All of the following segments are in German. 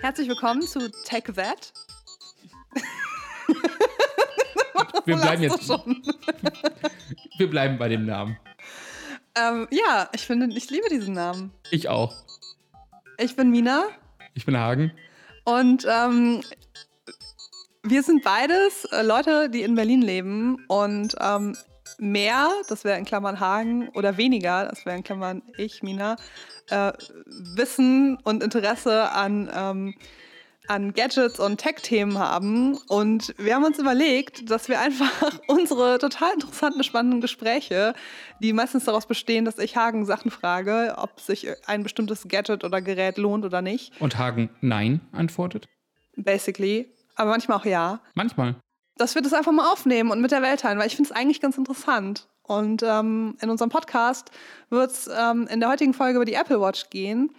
Herzlich willkommen zu Tech That. Wir bleiben jetzt. Wir bleiben bei dem Namen. ähm, ja, ich finde, ich liebe diesen Namen. Ich auch. Ich bin Mina Ich bin Hagen. und ähm, wir sind beides äh, Leute, die in Berlin leben und ähm, mehr, das wäre in Klammern Hagen, oder weniger, das wäre in Klammern ich, Mina, äh, Wissen und Interesse an, ähm, an Gadgets und Tech-Themen haben. Und wir haben uns überlegt, dass wir einfach unsere total interessanten, spannenden Gespräche, die meistens daraus bestehen, dass ich Hagen Sachen frage, ob sich ein bestimmtes Gadget oder Gerät lohnt oder nicht, Und Hagen Nein antwortet. basically, aber manchmal auch ja, Manchmal. dass wir das einfach mal aufnehmen und mit der Welt teilen, weil ich finde es eigentlich ganz interessant. Und ähm, in unserem Podcast wird es ähm, in der heutigen Folge über die Apple Watch gehen.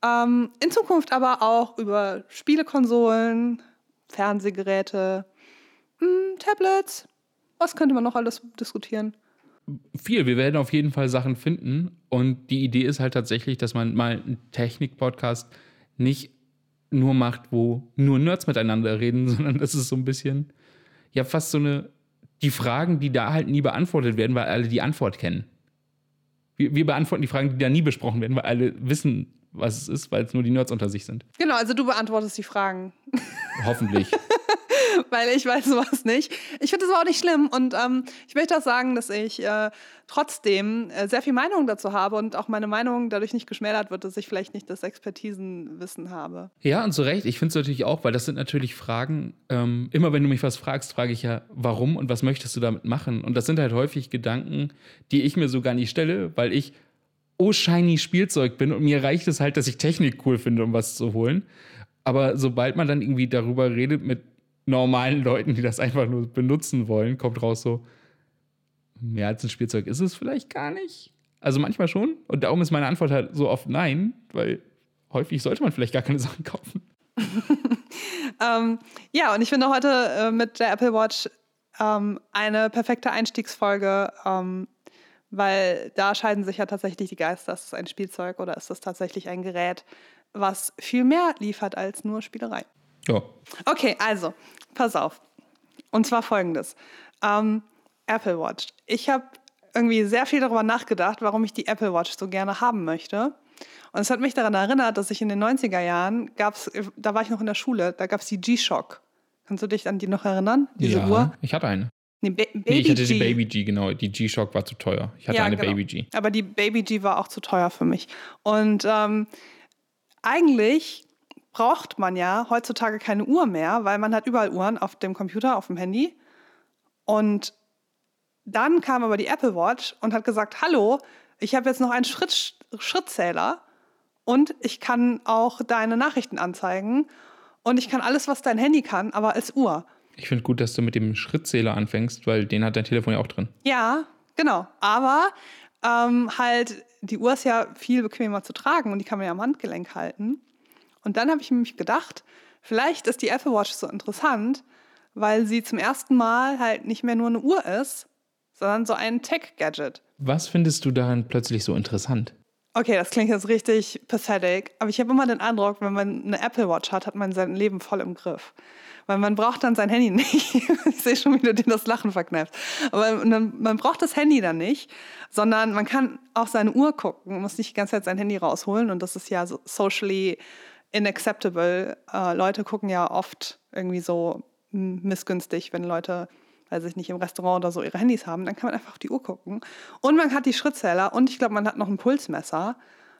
Ähm, in Zukunft aber auch über Spielekonsolen, Fernsehgeräte, mh, Tablets. Was könnte man noch alles diskutieren? Viel. Wir werden auf jeden Fall Sachen finden. Und die Idee ist halt tatsächlich, dass man mal einen Technik-Podcast nicht nur macht, wo nur Nerds miteinander reden, sondern das ist so ein bisschen, ja, fast so eine, die Fragen, die da halt nie beantwortet werden, weil alle die Antwort kennen. Wir, wir beantworten die Fragen, die da nie besprochen werden, weil alle wissen, was es ist, weil es nur die Nerds unter sich sind. Genau, also du beantwortest die Fragen. Hoffentlich. weil ich weiß sowas nicht. Ich finde das aber auch nicht schlimm und ähm, ich möchte auch sagen, dass ich äh, trotzdem äh, sehr viel Meinung dazu habe und auch meine Meinung dadurch nicht geschmälert wird, dass ich vielleicht nicht das Expertisenwissen habe. Ja, und zu Recht. Ich finde es natürlich auch, weil das sind natürlich Fragen. Ähm, immer wenn du mich was fragst, frage ich ja, warum und was möchtest du damit machen? Und das sind halt häufig Gedanken, die ich mir so gar nicht stelle, weil ich oh shiny Spielzeug bin und mir reicht es halt, dass ich Technik cool finde, um was zu holen. Aber sobald man dann irgendwie darüber redet mit normalen Leuten, die das einfach nur benutzen wollen, kommt raus so, mehr als ein Spielzeug ist es vielleicht gar nicht. Also manchmal schon. Und darum ist meine Antwort halt so oft nein, weil häufig sollte man vielleicht gar keine Sachen kaufen. Ähm, ja, und ich finde heute äh, mit der Apple Watch ähm, eine perfekte Einstiegsfolge, ähm, weil da scheiden sich ja tatsächlich die Geister. Ist es ein Spielzeug oder ist das tatsächlich ein Gerät, was viel mehr liefert als nur Spielerei? Ja. Okay, also, pass auf. Und zwar folgendes. Ähm, Apple Watch. Ich habe irgendwie sehr viel darüber nachgedacht, warum ich die Apple Watch so gerne haben möchte. Und es hat mich daran erinnert, dass ich in den 90er Jahren gab's, da war ich noch in der Schule, da gab es die G-Shock. Kannst du dich an die noch erinnern? Diese ja, Uhr? Ich hatte eine. Nee, ba Baby Nee, ich hatte G. die Baby G, genau. Die G-Shock war zu teuer. Ich hatte Ja, eine genau. Baby G. Aber die Baby G war auch zu teuer für mich. Und ähm, eigentlich braucht man ja heutzutage keine Uhr mehr, weil man hat überall Uhren auf dem Computer, auf dem Handy. Und dann kam aber die Apple Watch und hat gesagt, hallo, ich habe jetzt noch einen Schritt, Schrittzähler und ich kann auch deine Nachrichten anzeigen und ich kann alles, was dein Handy kann, aber als Uhr. Ich finde gut, dass du mit dem Schrittzähler anfängst, weil den hat dein Telefon ja auch drin. Ja, genau. Aber ähm, halt, die Uhr ist ja viel bequemer zu tragen und die kann man ja am Handgelenk halten. Und dann habe ich mir gedacht, vielleicht ist die Apple Watch so interessant, weil sie zum ersten Mal halt nicht mehr nur eine Uhr ist, sondern so ein Tech-Gadget. Was findest du daran plötzlich so interessant? Okay, das klingt jetzt richtig pathetic, aber ich habe immer den Eindruck, wenn man eine Apple Watch hat, hat man sein Leben voll im Griff. Weil man braucht dann sein Handy nicht. ich sehe schon, wie du dir das Lachen verkneifst. Aber man, man braucht das Handy dann nicht, sondern man kann auf seine Uhr gucken, man muss nicht die ganze Zeit sein Handy rausholen und das ist ja so socially unacceptable. Äh, Leute gucken ja oft irgendwie so hm, missgünstig, wenn Leute weil sich nicht im Restaurant oder so ihre Handys haben, dann kann man einfach auf die Uhr gucken. Und man hat die Schrittzähler und ich glaube, man hat noch ein Pulsmesser.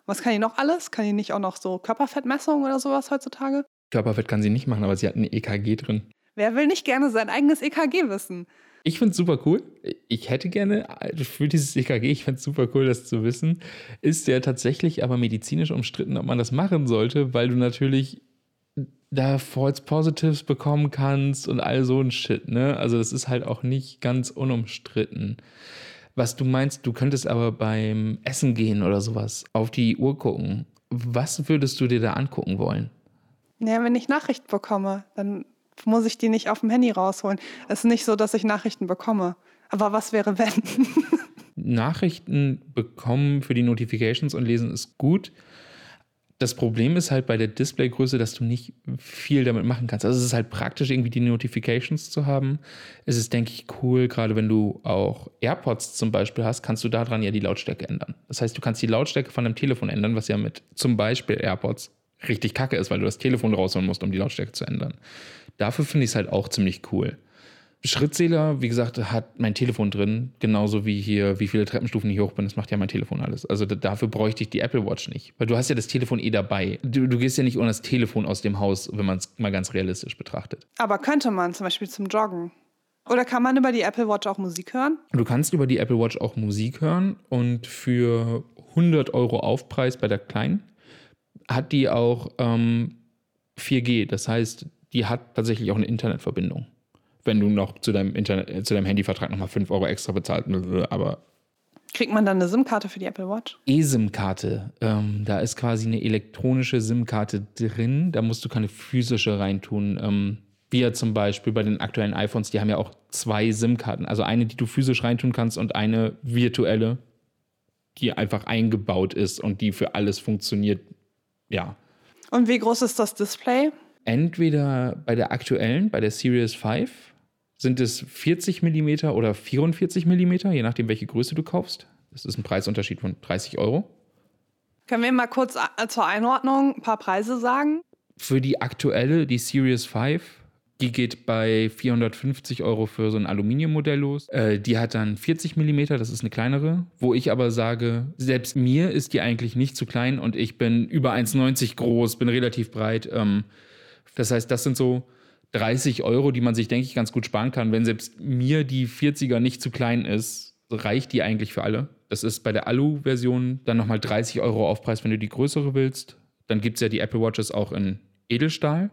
Was kann die noch alles? Kann die nicht auch noch so Körperfettmessung oder sowas heutzutage? Körperfett kann sie nicht machen, aber sie hat ein EKG drin. Wer will nicht gerne sein eigenes EKG wissen? Ich finde es super cool. Ich hätte gerne für dieses EKG, ich finde es super cool, das zu wissen. Ist ja tatsächlich aber medizinisch umstritten, ob man das machen sollte, weil du natürlich da False Positives bekommen kannst und all so ein Shit, ne? Also das ist halt auch nicht ganz unumstritten. Was du meinst, du könntest aber beim Essen gehen oder sowas auf die Uhr gucken. Was würdest du dir da angucken wollen? Ja, wenn ich Nachrichten bekomme, dann muss ich die nicht auf dem Handy rausholen. Es ist nicht so, dass ich Nachrichten bekomme. Aber was wäre, wenn? Nachrichten bekommen für die Notifications und lesen ist gut. Das Problem ist halt bei der Displaygröße, dass du nicht viel damit machen kannst. Also es ist halt praktisch, irgendwie die Notifications zu haben. Es ist, denke ich, cool, gerade wenn du auch AirPods zum Beispiel hast, kannst du daran ja die Lautstärke ändern. Das heißt, du kannst die Lautstärke von deinem Telefon ändern, was ja mit zum Beispiel AirPods richtig kacke ist, weil du das Telefon rausholen musst, um die Lautstärke zu ändern. Dafür finde ich es halt auch ziemlich cool. Schrittzähler, wie gesagt, hat mein Telefon drin, genauso wie hier, wie viele Treppenstufen ich hoch bin, das macht ja mein Telefon alles. Also dafür bräuchte ich die Apple Watch nicht, weil du hast ja das Telefon eh dabei. Du, du gehst ja nicht ohne das Telefon aus dem Haus, wenn man es mal ganz realistisch betrachtet. Aber könnte man zum Beispiel zum Joggen? Oder kann man über die Apple Watch auch Musik hören? Du kannst über die Apple Watch auch Musik hören und für 100 Euro Aufpreis bei der kleinen hat die auch ähm, 4G. Das heißt, die hat tatsächlich auch eine Internetverbindung wenn du noch zu deinem, Internet, äh, zu deinem Handyvertrag nochmal 5 Euro extra bezahlt. Aber Kriegt man dann eine SIM-Karte für die Apple Watch? E-SIM-Karte. Ähm, da ist quasi eine elektronische SIM-Karte drin. Da musst du keine physische reintun. Ähm, wie ja zum Beispiel bei den aktuellen iPhones, die haben ja auch zwei SIM-Karten. Also eine, die du physisch reintun kannst und eine virtuelle, die einfach eingebaut ist und die für alles funktioniert. Ja. Und wie groß ist das Display? Entweder bei der aktuellen, bei der Series 5, sind es 40 mm oder 44 mm, je nachdem, welche Größe du kaufst. Das ist ein Preisunterschied von 30 Euro. Können wir mal kurz äh, zur Einordnung ein paar Preise sagen? Für die aktuelle, die Series 5, die geht bei 450 Euro für so ein Aluminiummodell los. Äh, die hat dann 40 mm, das ist eine kleinere. Wo ich aber sage, selbst mir ist die eigentlich nicht zu klein und ich bin über 1,90 groß, bin relativ breit. Ähm, das heißt, das sind so 30 Euro, die man sich, denke ich, ganz gut sparen kann. Wenn selbst mir die 40er nicht zu klein ist, reicht die eigentlich für alle. Das ist bei der Alu-Version dann nochmal 30 Euro Aufpreis, wenn du die größere willst. Dann gibt es ja die Apple Watches auch in Edelstahl.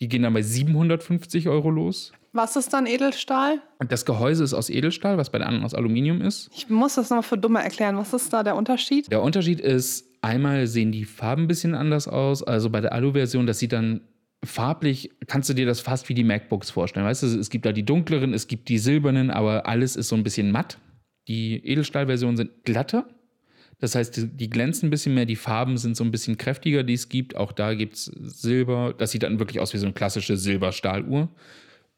Die gehen dann bei 750 Euro los. Was ist dann Edelstahl? Das Gehäuse ist aus Edelstahl, was bei der anderen aus Aluminium ist. Ich muss das nochmal für Dumme erklären. Was ist da der Unterschied? Der Unterschied ist, einmal sehen die Farben ein bisschen anders aus. Also bei der Alu-Version, das sieht dann farblich kannst du dir das fast wie die MacBooks vorstellen. Weißt du, es gibt da die dunkleren, es gibt die silbernen, aber alles ist so ein bisschen matt. Die Edelstahlversionen sind glatter. Das heißt, die, glänzen ein bisschen mehr, die Farben sind so ein bisschen kräftiger, die es gibt. Auch da gibt es Silber. Das sieht dann wirklich aus wie so eine klassische Silberstahluhr.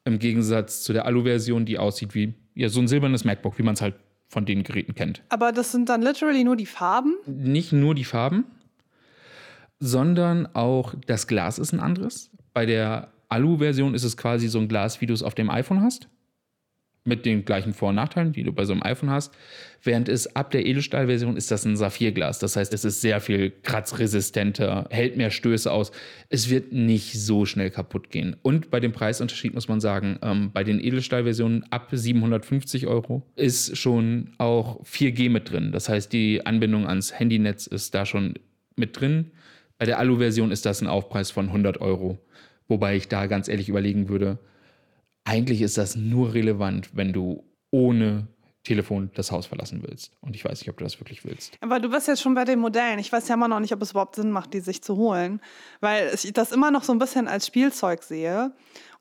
Im Gegensatz zu der Alu-Version, die aussieht wie ja, so ein silbernes MacBook, wie man es halt von den Geräten kennt. Aber das sind dann literally nur die Farben? Nicht nur die Farben, sondern auch das Glas ist ein anderes. Bei der Alu-Version ist es quasi so ein Glas, wie du es auf dem iPhone hast. Mit den gleichen Vor- und Nachteilen, die du bei so einem iPhone hast. Während es ab der Edelstahl-Version ist das ein Saphirglas. Das heißt, es ist sehr viel kratzresistenter, hält mehr Stöße aus. Es wird nicht so schnell kaputt gehen. Und bei dem Preisunterschied muss man sagen, ähm, bei den Edelstahl-Versionen ab 750 Euro ist schon auch 4G mit drin. Das heißt, die Anbindung ans Handynetz ist da schon mit drin. Bei der Alu-Version ist das ein Aufpreis von 100 Euro. Wobei ich da ganz ehrlich überlegen würde, eigentlich ist das nur relevant, wenn du ohne Telefon das Haus verlassen willst. Und ich weiß nicht, ob du das wirklich willst. Aber du bist jetzt schon bei den Modellen. Ich weiß ja immer noch nicht, ob es überhaupt Sinn macht, die sich zu holen, weil ich das immer noch so ein bisschen als Spielzeug sehe.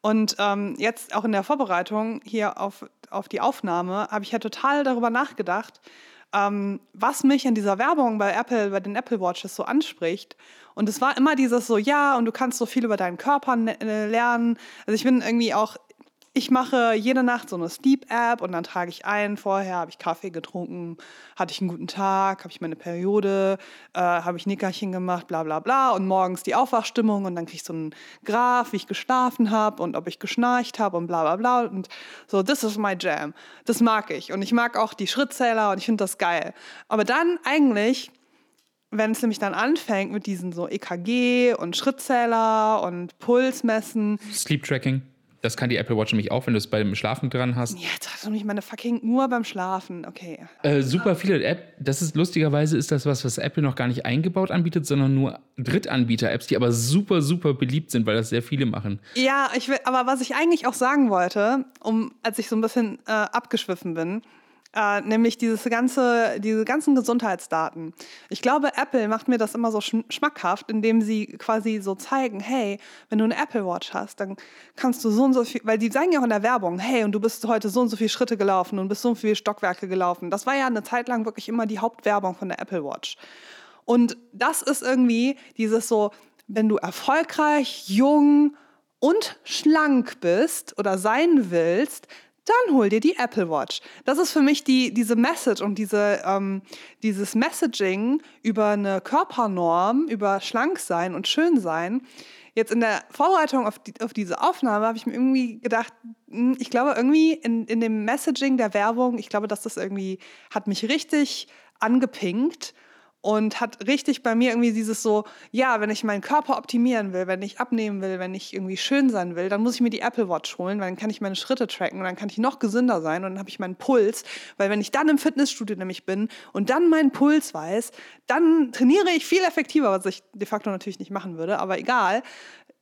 Und ähm, jetzt auch in der Vorbereitung hier auf, auf die Aufnahme habe ich ja total darüber nachgedacht, ähm, was mich in dieser Werbung bei Apple, bei den Apple Watches so anspricht. Und es war immer dieses so, ja, und du kannst so viel über deinen Körper ne, äh, lernen. Also ich bin irgendwie auch, ich mache jede Nacht so eine Sleep-App und dann trage ich ein, vorher habe ich Kaffee getrunken, hatte ich einen guten Tag, habe ich meine Periode, äh, habe ich Nickerchen gemacht, bla bla bla. Und morgens die Aufwachstimmung und dann kriege ich so einen Graph, wie ich geschlafen habe und ob ich geschnarcht habe und bla bla bla. Und so, this is my jam. Das mag ich. Und ich mag auch die Schrittzähler und ich finde das geil. Aber dann eigentlich wenn es nämlich dann anfängt mit diesen so EKG und Schrittzähler und Pulsmessen. Sleep Tracking. Das kann die Apple Watch nämlich auch, wenn du es beim Schlafen dran hast. Jetzt hast du nicht meine fucking Uhr beim Schlafen. Okay. Äh, super viele Apps. Das ist lustigerweise ist das was, was Apple noch gar nicht eingebaut anbietet, sondern nur Drittanbieter-Apps, die aber super, super beliebt sind, weil das sehr viele machen. Ja, ich will, aber was ich eigentlich auch sagen wollte, um, als ich so ein bisschen äh, abgeschwiffen bin, äh, nämlich dieses ganze, diese ganzen Gesundheitsdaten. Ich glaube, Apple macht mir das immer so schmackhaft, indem sie quasi so zeigen, hey, wenn du eine Apple Watch hast, dann kannst du so und so viel, weil die sagen ja auch in der Werbung, hey, und du bist heute so und so viele Schritte gelaufen und bist so viele Stockwerke gelaufen. Das war ja eine Zeit lang wirklich immer die Hauptwerbung von der Apple Watch. Und das ist irgendwie dieses so, wenn du erfolgreich, jung und schlank bist oder sein willst, dann hol dir die Apple Watch. Das ist für mich die, diese Message und diese, ähm, dieses Messaging über eine Körpernorm, über schlank sein und schön sein. Jetzt in der Vorbereitung auf, die, auf diese Aufnahme habe ich mir irgendwie gedacht, hm, ich glaube irgendwie in, in dem Messaging der Werbung, ich glaube, dass das irgendwie hat mich richtig angepinkt und hat richtig bei mir irgendwie dieses so, ja, wenn ich meinen Körper optimieren will, wenn ich abnehmen will, wenn ich irgendwie schön sein will, dann muss ich mir die Apple Watch holen, weil dann kann ich meine Schritte tracken und dann kann ich noch gesünder sein und dann habe ich meinen Puls, weil wenn ich dann im Fitnessstudio nämlich bin und dann meinen Puls weiß, dann trainiere ich viel effektiver, was ich de facto natürlich nicht machen würde, aber egal.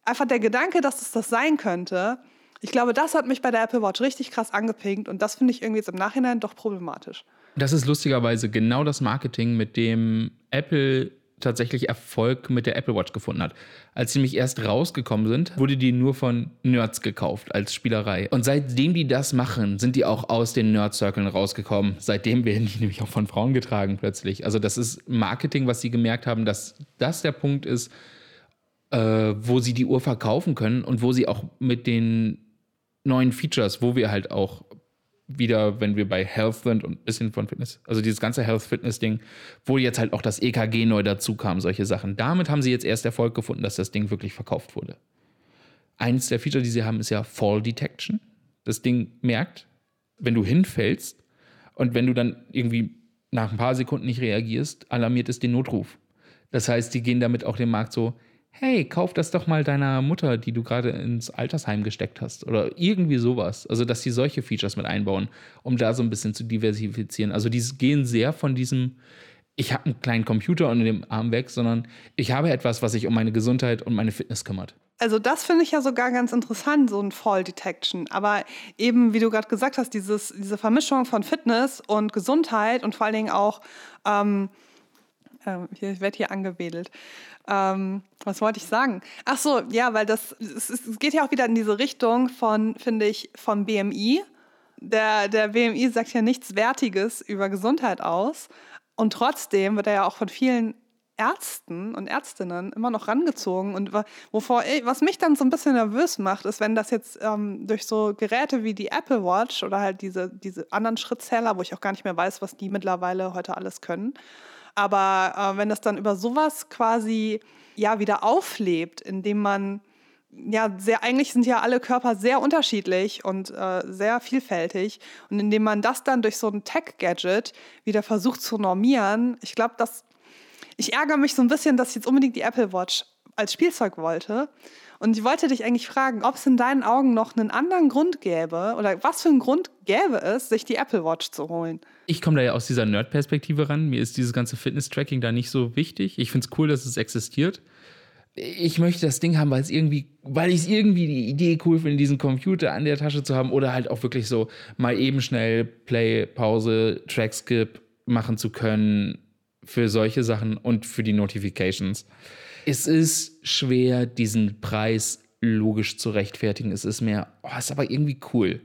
Einfach der Gedanke, dass es das sein könnte, ich glaube, das hat mich bei der Apple Watch richtig krass angepinkt und das finde ich irgendwie jetzt im Nachhinein doch problematisch. Das ist lustigerweise genau das Marketing, mit dem Apple tatsächlich Erfolg mit der Apple Watch gefunden hat. Als sie nämlich erst rausgekommen sind, wurde die nur von Nerds gekauft als Spielerei. Und seitdem die das machen, sind die auch aus den Nerd-Circles rausgekommen. Seitdem werden die nämlich auch von Frauen getragen plötzlich. Also das ist Marketing, was sie gemerkt haben, dass das der Punkt ist, äh, wo sie die Uhr verkaufen können und wo sie auch mit den neuen Features, wo wir halt auch wieder, wenn wir bei Health sind und ein bisschen von Fitness, also dieses ganze Health-Fitness-Ding, wo jetzt halt auch das EKG neu dazu kam, solche Sachen. Damit haben sie jetzt erst Erfolg gefunden, dass das Ding wirklich verkauft wurde. Eins der Feature, die sie haben, ist ja Fall Detection. Das Ding merkt, wenn du hinfällst und wenn du dann irgendwie nach ein paar Sekunden nicht reagierst, alarmiert es den Notruf. Das heißt, die gehen damit auch den Markt so, hey, kauf das doch mal deiner Mutter, die du gerade ins Altersheim gesteckt hast. Oder irgendwie sowas. Also, dass sie solche Features mit einbauen, um da so ein bisschen zu diversifizieren. Also, die gehen sehr von diesem, ich habe einen kleinen Computer unter dem Arm weg, sondern ich habe etwas, was sich um meine Gesundheit und meine Fitness kümmert. Also das finde ich ja sogar ganz interessant, so ein Fall Detection. Aber eben, wie du gerade gesagt hast, dieses, diese Vermischung von Fitness und Gesundheit und vor allen Dingen auch, ähm, äh, ich werde hier angewedelt, ähm, was wollte ich sagen? Ach so, ja, weil das es, es geht ja auch wieder in diese Richtung von, finde ich, vom BMI. Der, der BMI sagt ja nichts Wertiges über Gesundheit aus. Und trotzdem wird er ja auch von vielen Ärzten und Ärztinnen immer noch rangezogen. Und wovor, was mich dann so ein bisschen nervös macht, ist, wenn das jetzt ähm, durch so Geräte wie die Apple Watch oder halt diese, diese anderen Schrittzähler, wo ich auch gar nicht mehr weiß, was die mittlerweile heute alles können, aber äh, wenn das dann über sowas quasi ja wieder auflebt, indem man ja, sehr, eigentlich sind ja alle Körper sehr unterschiedlich und äh, sehr vielfältig. Und indem man das dann durch so ein Tech-Gadget wieder versucht zu normieren, ich glaube, dass ich ärgere mich so ein bisschen, dass ich jetzt unbedingt die Apple Watch als Spielzeug wollte. Und ich wollte dich eigentlich fragen, ob es in deinen Augen noch einen anderen Grund gäbe oder was für einen Grund gäbe es, sich die Apple Watch zu holen. Ich komme da ja aus dieser Nerd-Perspektive ran. Mir ist dieses ganze Fitness-Tracking da nicht so wichtig. Ich finde es cool, dass es existiert. Ich möchte das Ding haben, weil es irgendwie, weil ich es irgendwie die Idee cool finde, diesen Computer an der Tasche zu haben oder halt auch wirklich so mal eben schnell Play, Pause, Track Skip machen zu können für solche Sachen und für die Notifications. Es ist schwer, diesen Preis logisch zu rechtfertigen. Es ist mehr, oh, ist aber irgendwie cool.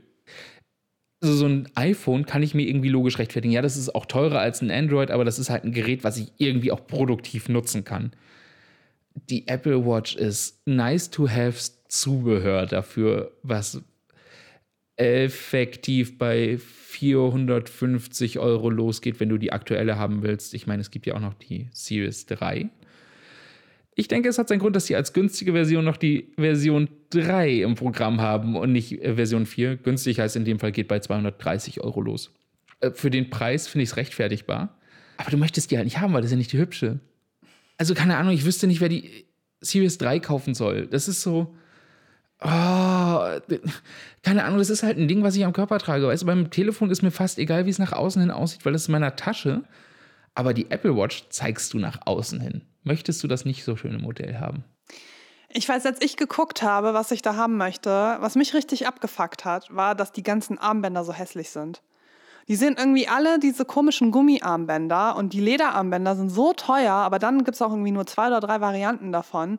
Also so ein iPhone kann ich mir irgendwie logisch rechtfertigen. Ja, das ist auch teurer als ein Android, aber das ist halt ein Gerät, was ich irgendwie auch produktiv nutzen kann. Die Apple Watch ist nice to have Zubehör dafür, was effektiv bei 450 Euro losgeht, wenn du die aktuelle haben willst. Ich meine, es gibt ja auch noch die Series 3. Ich denke, es hat seinen Grund, dass sie als günstige Version noch die Version 3 im Programm haben und nicht äh, Version 4. Günstig heißt in dem Fall geht bei 230 Euro los. Äh, für den Preis finde ich es rechtfertigbar. Aber du möchtest die halt nicht haben, weil das ist ja nicht die hübsche. Also keine Ahnung, ich wüsste nicht, wer die Series 3 kaufen soll. Das ist so. Oh, keine Ahnung, das ist halt ein Ding, was ich am Körper trage. Weißt du, beim Telefon ist mir fast egal, wie es nach außen hin aussieht, weil das ist in meiner Tasche. Aber die Apple Watch zeigst du nach außen hin möchtest du das nicht so schöne Modell haben? Ich weiß, als ich geguckt habe, was ich da haben möchte, was mich richtig abgefuckt hat, war, dass die ganzen Armbänder so hässlich sind. Die sind irgendwie alle diese komischen Gummiarmbänder und die Lederarmbänder sind so teuer, aber dann gibt es auch irgendwie nur zwei oder drei Varianten davon.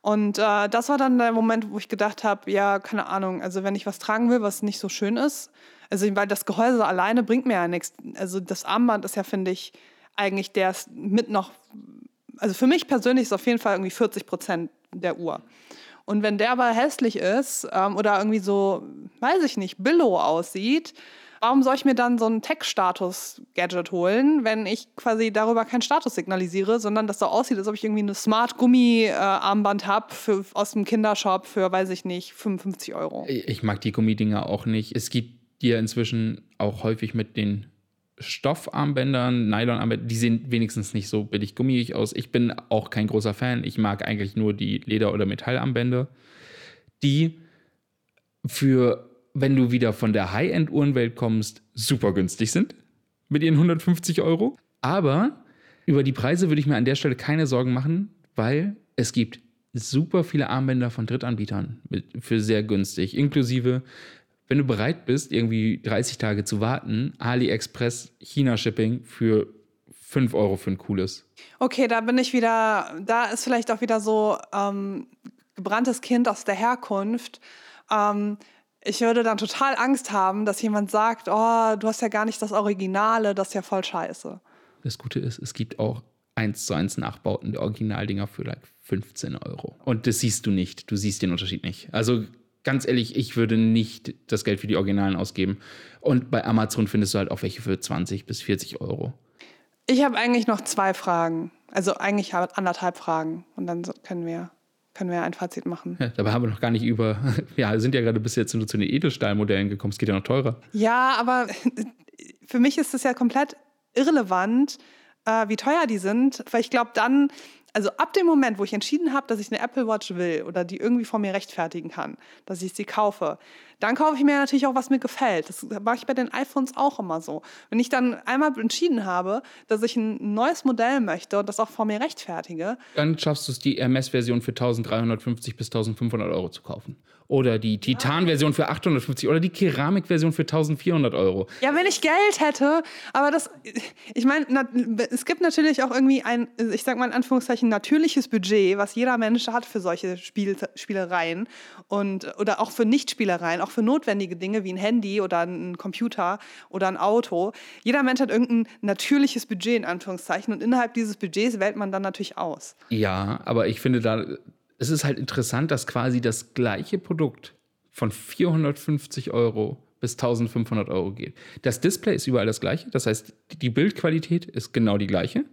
Und äh, das war dann der Moment, wo ich gedacht habe, ja, keine Ahnung, also wenn ich was tragen will, was nicht so schön ist, also weil das Gehäuse alleine bringt mir ja nichts. Also das Armband ist ja, finde ich, eigentlich der mit noch also für mich persönlich ist auf jeden Fall irgendwie 40 Prozent der Uhr. Und wenn der aber hässlich ist ähm, oder irgendwie so, weiß ich nicht, Billow aussieht, warum soll ich mir dann so ein Tech-Status-Gadget holen, wenn ich quasi darüber keinen Status signalisiere, sondern das so aussieht, als ob ich irgendwie eine Smart-Gummi-Armband habe aus dem Kindershop für, weiß ich nicht, 55 Euro. Ich mag die Gummidinger auch nicht. Es gibt die ja inzwischen auch häufig mit den Stoffarmbändern, Nylonarmbändern, die sehen wenigstens nicht so billig gummiig aus. Ich bin auch kein großer Fan. Ich mag eigentlich nur die Leder- oder Metallarmbänder, die für, wenn du wieder von der High-End-Uhrenwelt kommst, super günstig sind mit ihren 150 Euro. Aber über die Preise würde ich mir an der Stelle keine Sorgen machen, weil es gibt super viele Armbänder von Drittanbietern für sehr günstig, inklusive wenn du bereit bist, irgendwie 30 Tage zu warten, AliExpress China-Shipping für 5 Euro für ein cooles. Okay, da bin ich wieder, da ist vielleicht auch wieder so ähm, gebranntes Kind aus der Herkunft. Ähm, ich würde dann total Angst haben, dass jemand sagt, oh, du hast ja gar nicht das Originale, das ist ja voll scheiße. Das Gute ist, es gibt auch 1 zu 1 Nachbauten der Originaldinger für like 15 Euro. Und das siehst du nicht. Du siehst den Unterschied nicht. Also ganz ehrlich, ich würde nicht das Geld für die Originalen ausgeben. Und bei Amazon findest du halt auch welche für 20 bis 40 Euro. Ich habe eigentlich noch zwei Fragen. Also eigentlich anderthalb Fragen. Und dann können wir, können wir ein Fazit machen. Ja, dabei haben wir noch gar nicht über. Ja, sind ja gerade bis jetzt nur zu den Edelstahlmodellen gekommen. Es geht ja noch teurer. Ja, aber für mich ist es ja komplett irrelevant, äh, wie teuer die sind. Weil ich glaube, dann also ab dem Moment, wo ich entschieden habe, dass ich eine Apple Watch will oder die irgendwie vor mir rechtfertigen kann, dass ich sie kaufe, dann kaufe ich mir natürlich auch, was mir gefällt. Das mache ich bei den iPhones auch immer so. Wenn ich dann einmal entschieden habe, dass ich ein neues Modell möchte und das auch vor mir rechtfertige, dann schaffst du es, die MS-Version für 1350 bis 1500 Euro zu kaufen. Oder die Titan-Version für 850 oder die Keramik-Version für 1400 Euro. Ja, wenn ich Geld hätte, aber das, ich meine, es gibt natürlich auch irgendwie ein, ich sag mal in Anführungszeichen, natürliches Budget, was jeder Mensch hat für solche Spiel, Spielereien und, oder auch für Nichtspielereien, auch für notwendige Dinge wie ein Handy oder ein Computer oder ein Auto. Jeder Mensch hat irgendein natürliches Budget in Anführungszeichen und innerhalb dieses Budgets wählt man dann natürlich aus. Ja, aber ich finde da, es ist halt interessant, dass quasi das gleiche Produkt von 450 Euro bis 1500 Euro geht. Das Display ist überall das gleiche, das heißt, die Bildqualität ist genau die gleiche.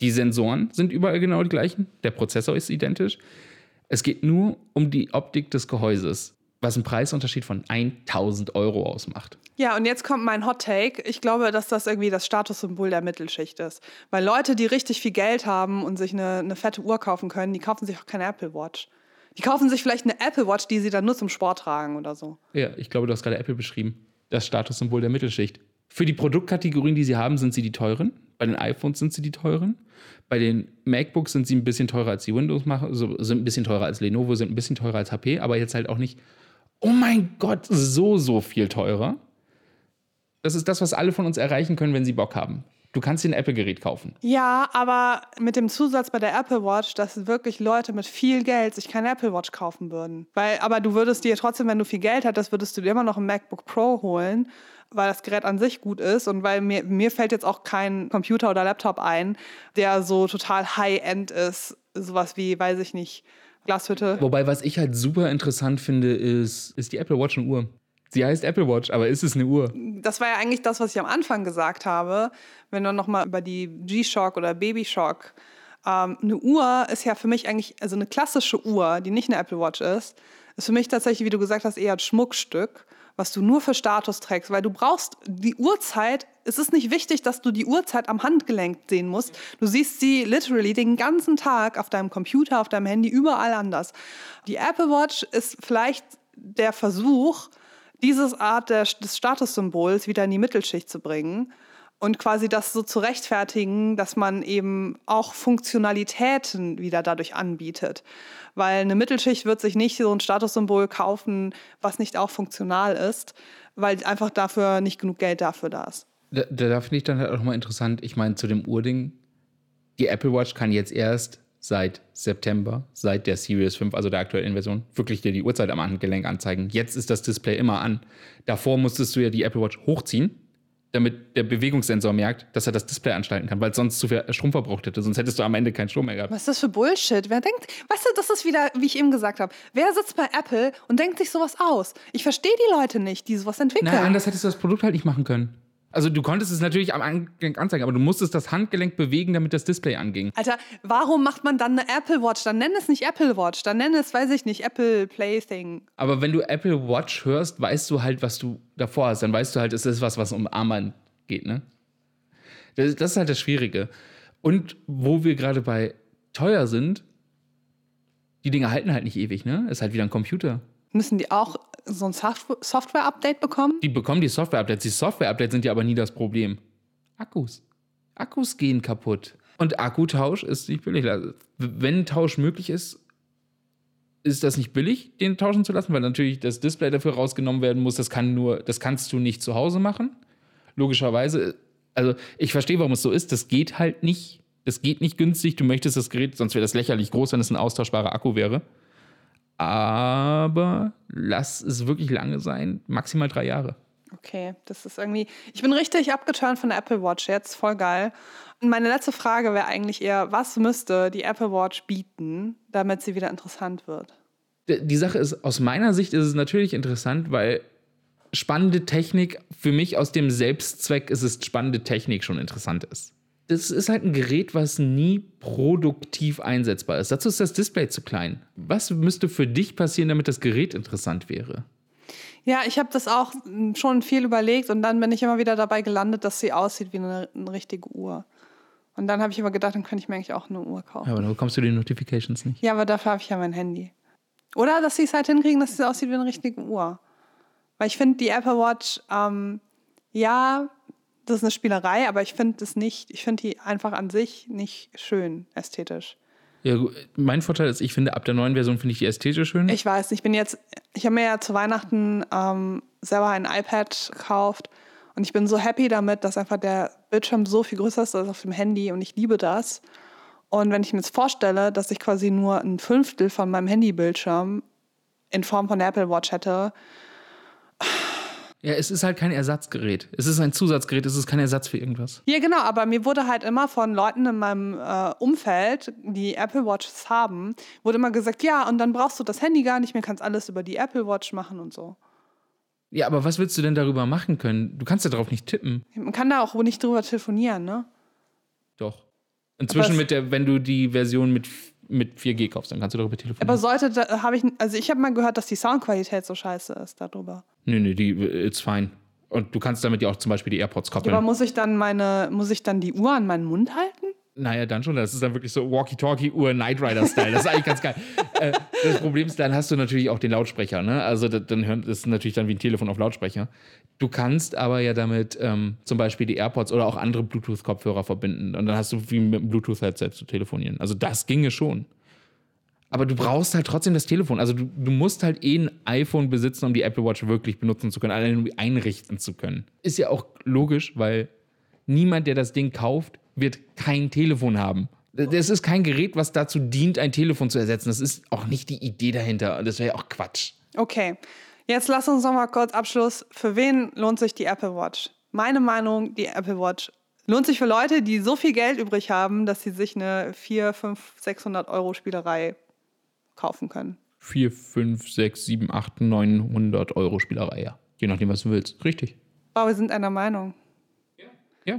Die Sensoren sind überall genau die gleichen, der Prozessor ist identisch. Es geht nur um die Optik des Gehäuses, was einen Preisunterschied von 1000 Euro ausmacht. Ja, und jetzt kommt mein Hot Take. Ich glaube, dass das irgendwie das Statussymbol der Mittelschicht ist. Weil Leute, die richtig viel Geld haben und sich eine, eine fette Uhr kaufen können, die kaufen sich auch keine Apple Watch. Die kaufen sich vielleicht eine Apple Watch, die sie dann nur zum Sport tragen oder so. Ja, ich glaube, du hast gerade Apple beschrieben. Das Statussymbol der Mittelschicht. Für die Produktkategorien, die sie haben, sind sie die teuren. Bei den iPhones sind sie die teuren. Bei den MacBooks sind sie ein bisschen teurer als die Windows machen, also sind ein bisschen teurer als Lenovo, sind ein bisschen teurer als HP, aber jetzt halt auch nicht, oh mein Gott, so, so viel teurer. Das ist das, was alle von uns erreichen können, wenn sie Bock haben. Du kannst dir ein Apple-Gerät kaufen. Ja, aber mit dem Zusatz bei der Apple Watch, dass wirklich Leute mit viel Geld sich keine Apple Watch kaufen würden. Weil, aber du würdest dir trotzdem, wenn du viel Geld hättest, würdest du dir immer noch ein MacBook Pro holen, weil das Gerät an sich gut ist und weil mir, mir fällt jetzt auch kein Computer oder Laptop ein, der so total High-End ist. Sowas wie, weiß ich nicht, Glashütte. Wobei, was ich halt super interessant finde, ist, ist die Apple Watch eine Uhr. Sie heißt Apple Watch, aber ist es eine Uhr? Das war ja eigentlich das, was ich am Anfang gesagt habe. Wenn du nochmal über die G-Shock oder Baby-Shock. Ähm, eine Uhr ist ja für mich eigentlich, also eine klassische Uhr, die nicht eine Apple Watch ist, ist für mich tatsächlich, wie du gesagt hast, eher ein Schmuckstück, was du nur für Status trägst, weil du brauchst die Uhrzeit. Es ist nicht wichtig, dass du die Uhrzeit am Handgelenk sehen musst. Du siehst sie literally den ganzen Tag auf deinem Computer, auf deinem Handy, überall anders. Die Apple Watch ist vielleicht der Versuch, diese Art der, des Statussymbols wieder in die Mittelschicht zu bringen und quasi das so zu rechtfertigen, dass man eben auch Funktionalitäten wieder dadurch anbietet. Weil eine Mittelschicht wird sich nicht so ein Statussymbol kaufen, was nicht auch funktional ist, weil einfach dafür nicht genug Geld dafür da ist. Da, da finde ich dann halt auch mal interessant, ich meine, zu dem Urding, die Apple Watch kann jetzt erst seit September, seit der Series 5, also der aktuellen Version, wirklich dir die Uhrzeit am Handgelenk anzeigen. Jetzt ist das Display immer an. Davor musstest du ja die Apple Watch hochziehen, damit der Bewegungssensor merkt, dass er das Display anschalten kann, weil es sonst zu viel Strom verbraucht hätte. Sonst hättest du am Ende keinen Strom mehr gehabt. Was ist das für Bullshit? Wer denkt, weißt du, das ist wieder, wie ich eben gesagt habe, wer sitzt bei Apple und denkt sich sowas aus? Ich verstehe die Leute nicht, die sowas entwickeln. Nein, anders hättest du das Produkt halt nicht machen können. Also du konntest es natürlich am Handgelenk anzeigen, aber du musstest das Handgelenk bewegen, damit das Display anging. Alter, warum macht man dann eine Apple Watch? Dann nenn es nicht Apple Watch, dann nenn es, weiß ich nicht, Apple Plaything. Aber wenn du Apple Watch hörst, weißt du halt, was du davor hast. Dann weißt du halt, es ist was, was um Armband geht, ne? Das, das ist halt das Schwierige. Und wo wir gerade bei teuer sind, die Dinge halten halt nicht ewig, ne? Ist halt wieder ein Computer. Müssen die auch so ein Soft- Software-Update bekommen? Die bekommen die Software-Updates. Die Software-Updates sind ja aber nie das Problem. Akkus. Akkus gehen kaputt. Und Akkutausch ist nicht billig. Also, wenn Tausch möglich ist, ist das nicht billig, den tauschen zu lassen, weil natürlich das Display dafür rausgenommen werden muss. Das kann nur, das kannst du nicht zu Hause machen. Logischerweise. Also ich verstehe, warum es so ist. Das geht halt nicht. Das geht nicht günstig. Du möchtest das Gerät, sonst wäre das lächerlich groß, wenn es ein austauschbarer Akku wäre. Aber lass es wirklich lange sein. Maximal drei Jahre. Okay, das ist irgendwie. Ich bin richtig abgeturnt von der Apple Watch jetzt, voll geil. Und meine letzte Frage wäre eigentlich eher: Was müsste die Apple Watch bieten, damit sie wieder interessant wird? Die Sache ist, aus meiner Sicht ist es natürlich interessant, weil spannende Technik, für mich aus dem Selbstzweck ist es spannende Technik schon interessant ist. Das ist halt ein Gerät, was nie produktiv einsetzbar ist. Dazu ist das Display zu klein. Was müsste für dich passieren, damit das Gerät interessant wäre? Ja, ich habe das auch schon viel überlegt und dann bin ich immer wieder dabei gelandet, dass sie aussieht wie eine, eine richtige Uhr. Und dann habe ich immer gedacht, dann könnte ich mir eigentlich auch eine Uhr kaufen. Ja, aber dann bekommst du die Notifications nicht. Ja, aber dafür habe ich ja mein Handy. Oder dass sie es halt hinkriegen, dass sie aussieht wie eine richtige Uhr. Weil ich finde, die Apple Watch, ähm, ja, das ist eine Spielerei, aber ich finde das nicht, ich finde die einfach an sich nicht schön ästhetisch. Ja, mein Vorteil ist, ich finde, ab der neuen Version finde ich die ästhetisch schön. Ich weiß, ich bin jetzt, ich habe mir ja zu Weihnachten ähm, selber ein iPad gekauft und ich bin so happy damit, dass einfach der Bildschirm so viel größer ist als auf dem Handy und ich liebe das. Und wenn ich mir jetzt vorstelle, dass ich quasi nur ein Fünftel von meinem Handybildschirm in Form von der Apple Watch hätte, ja, es ist halt kein Ersatzgerät. Es ist ein Zusatzgerät, es ist kein Ersatz für irgendwas. Ja, genau, aber mir wurde halt immer von Leuten in meinem äh, Umfeld, die Apple Watches haben, wurde immer gesagt, ja, und dann brauchst du das Handy gar nicht mehr, kannst alles über die Apple Watch machen und so. Ja, aber was willst du denn darüber machen können? Du kannst ja darauf nicht tippen. Man kann da auch wohl nicht drüber telefonieren, ne? Doch. Inzwischen mit der, wenn du die Version mit, mit 4G kaufst, dann kannst du darüber telefonieren. Aber sollte, da habe ich, also ich habe mal gehört, dass die Soundqualität so scheiße ist darüber. Nee, nee, die, it's fine. Und du kannst damit ja auch zum Beispiel die AirPods koppeln. Aber muss ich dann meine, muss ich dann die Uhr an meinen Mund halten? Naja, dann schon. Das ist dann wirklich so Walkie-Talkie-Uhr Knight Rider-Style. Das ist eigentlich ganz geil. Äh, das Problem ist, dann hast du natürlich auch den Lautsprecher. Ne? Also dann hört es natürlich dann wie ein Telefon auf Lautsprecher. Du kannst aber ja damit ähm, zum Beispiel die AirPods oder auch andere Bluetooth-Kopfhörer verbinden. Und dann hast du wie mit einem Bluetooth-Headset zu telefonieren. Also das ginge schon. Aber du brauchst halt trotzdem das Telefon. Also du, du musst halt eh ein iPhone besitzen, um die Apple Watch wirklich benutzen zu können, allein um einrichten zu können. Ist ja auch logisch, weil niemand, der das Ding kauft, wird kein Telefon haben. Das ist kein Gerät, was dazu dient, ein Telefon zu ersetzen. Das ist auch nicht die Idee dahinter. Das wäre ja auch Quatsch. Okay, jetzt lass uns noch mal kurz Abschluss. Für wen lohnt sich die Apple Watch? Meine Meinung, die Apple Watch lohnt sich für Leute, die so viel Geld übrig haben, dass sie sich eine 4, 5, 600 Euro Spielerei kaufen können. 4, 5, 6, 7, 8, 900 Euro Spielerei, ja. Je nachdem, was du willst. Richtig. Aber wir sind einer Meinung. Ja.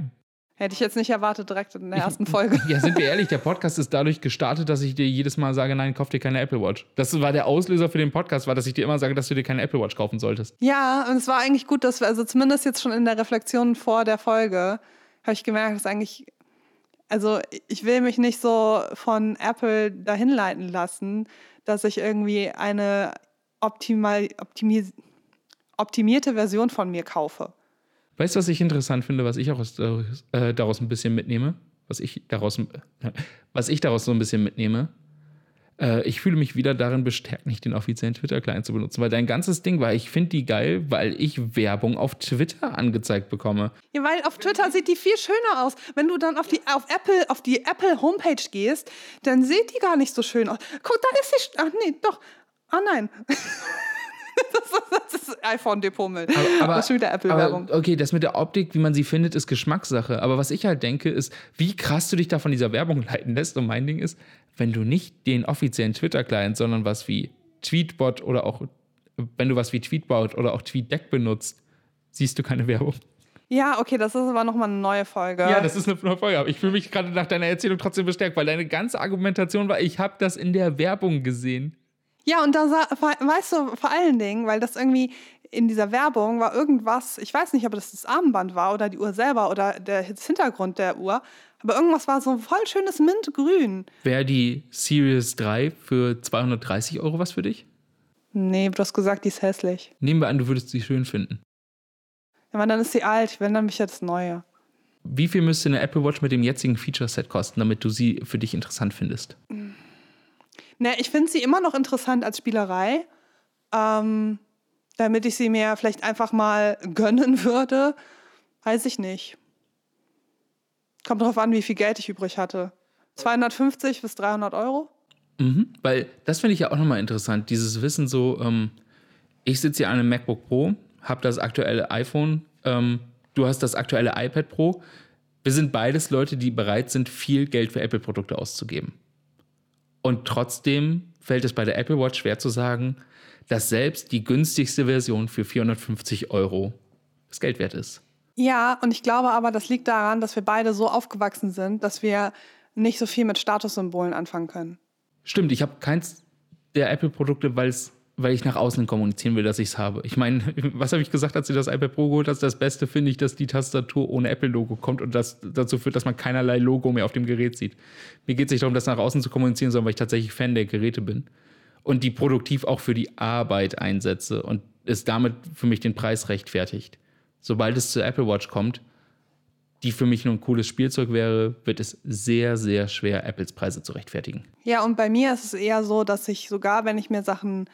Hätte ich jetzt nicht erwartet, direkt in der ersten Folge. Ja, sind wir ehrlich, der Podcast ist dadurch gestartet, dass ich dir jedes Mal sage, nein, kauf dir keine Apple Watch. Das war der Auslöser für den Podcast, war, dass ich dir immer sage, dass du dir keine Apple Watch kaufen solltest. Ja, und es war eigentlich gut, dass wir, also zumindest jetzt schon in der Reflexion vor der Folge, habe ich gemerkt, dass eigentlich, also ich will mich nicht so von Apple dahin leiten lassen, dass ich irgendwie eine optimal, optimi optimierte Version von mir kaufe. Weißt du, was ich interessant finde, was ich auch aus, äh, daraus ein bisschen mitnehme? Was ich daraus, was ich daraus so ein bisschen mitnehme? Äh, ich fühle mich wieder darin bestärkt, nicht den offiziellen Twitter-Client zu benutzen, weil dein ganzes Ding war, ich finde die geil, weil ich Werbung auf Twitter angezeigt bekomme. Ja, weil auf Twitter sieht die viel schöner aus. Wenn du dann auf die, auf Apple, auf die Apple Homepage gehst, dann sieht die gar nicht so schön aus. Guck, da ist sie. Ach nee, doch. Ah nein. das ist iPhone-Depot-Müll. Aber, ist schon wieder Apple-Werbung. okay, das mit der Optik, wie man sie findet, ist Geschmackssache. Aber was ich halt denke, ist, wie krass du dich da von dieser Werbung leiten lässt. Und mein Ding ist, wenn du nicht den offiziellen Twitter-Client, sondern was wie Tweetbot oder auch, wenn du was wie Tweetbot oder auch TweetDeck benutzt, siehst du keine Werbung. Ja, okay, das ist aber nochmal eine neue Folge. Ja, das ist eine neue Folge. Aber ich fühle mich gerade nach deiner Erzählung trotzdem bestärkt, weil deine ganze Argumentation war, ich habe das in der Werbung gesehen. Ja, und da weißt du, vor allen Dingen, weil das irgendwie in dieser Werbung war irgendwas, ich weiß nicht, ob das das Armband war oder die Uhr selber oder der Hintergrund der Uhr, aber irgendwas war so ein voll schönes Mintgrün. Wäre die Series 3 für 230 Euro was für dich? Nee, du hast gesagt, die ist hässlich. Nehmen wir an, du würdest sie schön finden. Ja, aber dann ist sie alt, wenn dann mich jetzt neue. Wie viel müsste eine Apple Watch mit dem jetzigen Feature-Set kosten, damit du sie für dich interessant findest? Ne, ich finde sie immer noch interessant als Spielerei. Ähm, damit ich sie mir vielleicht einfach mal gönnen würde, weiß ich nicht. Kommt drauf an, wie viel Geld ich übrig hatte. 250 bis 300 Euro? Mhm. Weil das finde ich ja auch nochmal interessant, dieses Wissen so, ähm, ich sitze hier an einem MacBook Pro, habe das aktuelle iPhone, ähm, du hast das aktuelle iPad Pro. Wir sind beides Leute, die bereit sind, viel Geld für Apple-Produkte auszugeben. Und trotzdem fällt es bei der Apple Watch schwer zu sagen, dass selbst die günstigste Version für 450 Euro das Geld wert ist. Ja, und ich glaube aber, das liegt daran, dass wir beide so aufgewachsen sind, dass wir nicht so viel mit Statussymbolen anfangen können. Stimmt, ich habe keins der Apple-Produkte, weil's, weil ich nach außen kommunizieren will, dass ich es habe. Ich meine, was habe ich gesagt, als du das iPad Pro geholt hast? Das Beste finde ich, dass die Tastatur ohne Apple-Logo kommt und das dazu führt, dass man keinerlei Logo mehr auf dem Gerät sieht. Mir geht es nicht darum, das nach außen zu kommunizieren, sondern weil ich tatsächlich Fan der Geräte bin und die produktiv auch für die Arbeit einsetze und es damit für mich den Preis rechtfertigt. Sobald es zur Apple Watch kommt, die für mich nur ein cooles Spielzeug wäre, wird es sehr, sehr schwer, Apples Preise zu rechtfertigen. Ja, und bei mir ist es eher so, dass ich sogar, wenn ich mir Sachen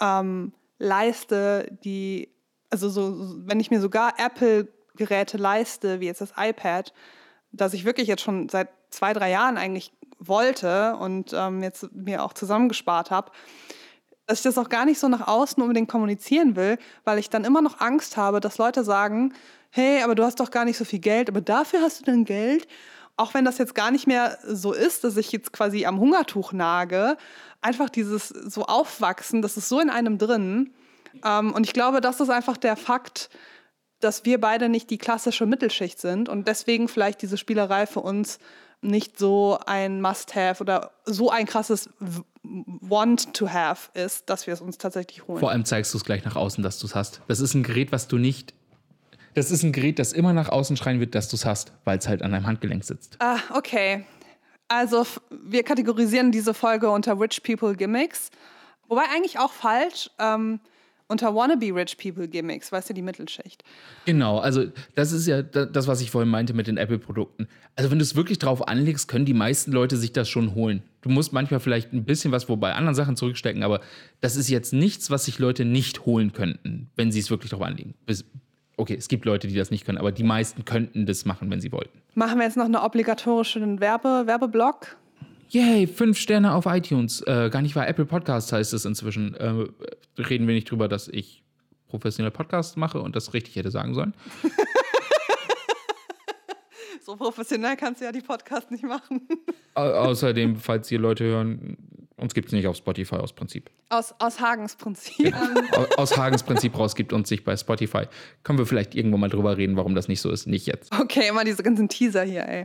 ähm, leiste, die, also so, wenn ich mir sogar Apple-Geräte leiste, wie jetzt das iPad, das ich wirklich jetzt schon seit zwei, drei Jahren eigentlich wollte und ähm, jetzt mir auch zusammengespart habe, dass ich das auch gar nicht so nach außen unbedingt kommunizieren will, weil ich dann immer noch Angst habe, dass Leute sagen, hey, aber du hast doch gar nicht so viel Geld, aber dafür hast du denn Geld? Auch wenn das jetzt gar nicht mehr so ist, dass ich jetzt quasi am Hungertuch nage, einfach dieses so Aufwachsen, das ist so in einem drin. Ähm, und ich glaube, das ist einfach der Fakt, dass wir beide nicht die klassische Mittelschicht sind und deswegen vielleicht diese Spielerei für uns nicht so ein Must-Have oder so ein krasses W- Want-to-Have ist, dass wir es uns tatsächlich holen. Vor allem zeigst du es gleich nach außen, dass du es hast. Das ist ein Gerät, was du nicht. Das ist ein Gerät, das immer nach außen schreien wird, dass du es hast, weil es halt an deinem Handgelenk sitzt. Ah, okay. Also wir kategorisieren diese Folge unter Rich People Gimmicks. Wobei eigentlich auch falsch. Ähm, unter Wannabe Rich People Gimmicks, weißt du, die Mittelschicht. Genau, also das ist ja da- das, was ich vorhin meinte mit den Apple-Produkten. Also wenn du es wirklich drauf anlegst, können die meisten Leute sich das schon holen. Du musst manchmal vielleicht ein bisschen was wobei anderen Sachen zurückstecken, aber das ist jetzt nichts, was sich Leute nicht holen könnten, wenn sie es wirklich drauf anlegen. Okay, es gibt Leute, die das nicht können, aber die meisten könnten das machen, wenn sie wollten. Machen wir jetzt noch eine obligatorische Werbe Werbeblock? Yay, fünf Sterne auf iTunes. Äh, gar nicht wahr, Apple Podcast heißt es inzwischen. Äh, reden wir nicht drüber, dass ich professionelle Podcasts mache und das richtig hätte sagen sollen. So professionell kannst du ja die Podcast nicht machen. Au außerdem, falls ihr Leute hören, uns gibt es nicht auf Spotify aus Prinzip. Aus, aus Hagens Prinzip. Au- aus Hagens Prinzip raus gibt uns sich bei Spotify. Können wir vielleicht irgendwann mal drüber reden, warum das nicht so ist? Nicht jetzt. Okay, immer diese ganzen Teaser hier, ey.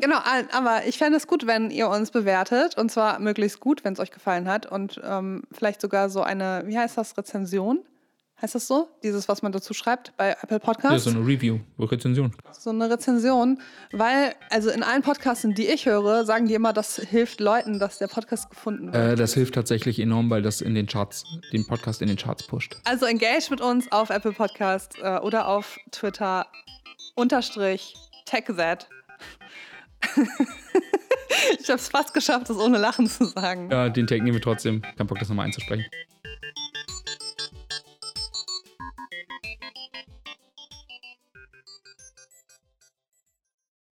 Genau, aber ich fände es gut, wenn ihr uns bewertet. Und zwar möglichst gut, wenn es euch gefallen hat. Und ähm, vielleicht sogar so eine, wie heißt das, Rezension? Heißt das so? Dieses, was man dazu schreibt bei Apple Ja, Podcasts? so eine Review, Rezension. so eine Rezension, weil, also in allen Podcasts, die ich höre, sagen die immer, das hilft Leuten, dass der Podcast gefunden wird. Äh, das hilft tatsächlich enorm, weil das in den Charts, den Podcast in den Charts pusht. Also engage mit uns auf Apple Podcast äh, oder auf Twitter unterstrich TechZ. ich habe es fast geschafft, das ohne Lachen zu sagen. Ja, den Tag nehmen wir trotzdem. Kein Bock, das nochmal einzusprechen.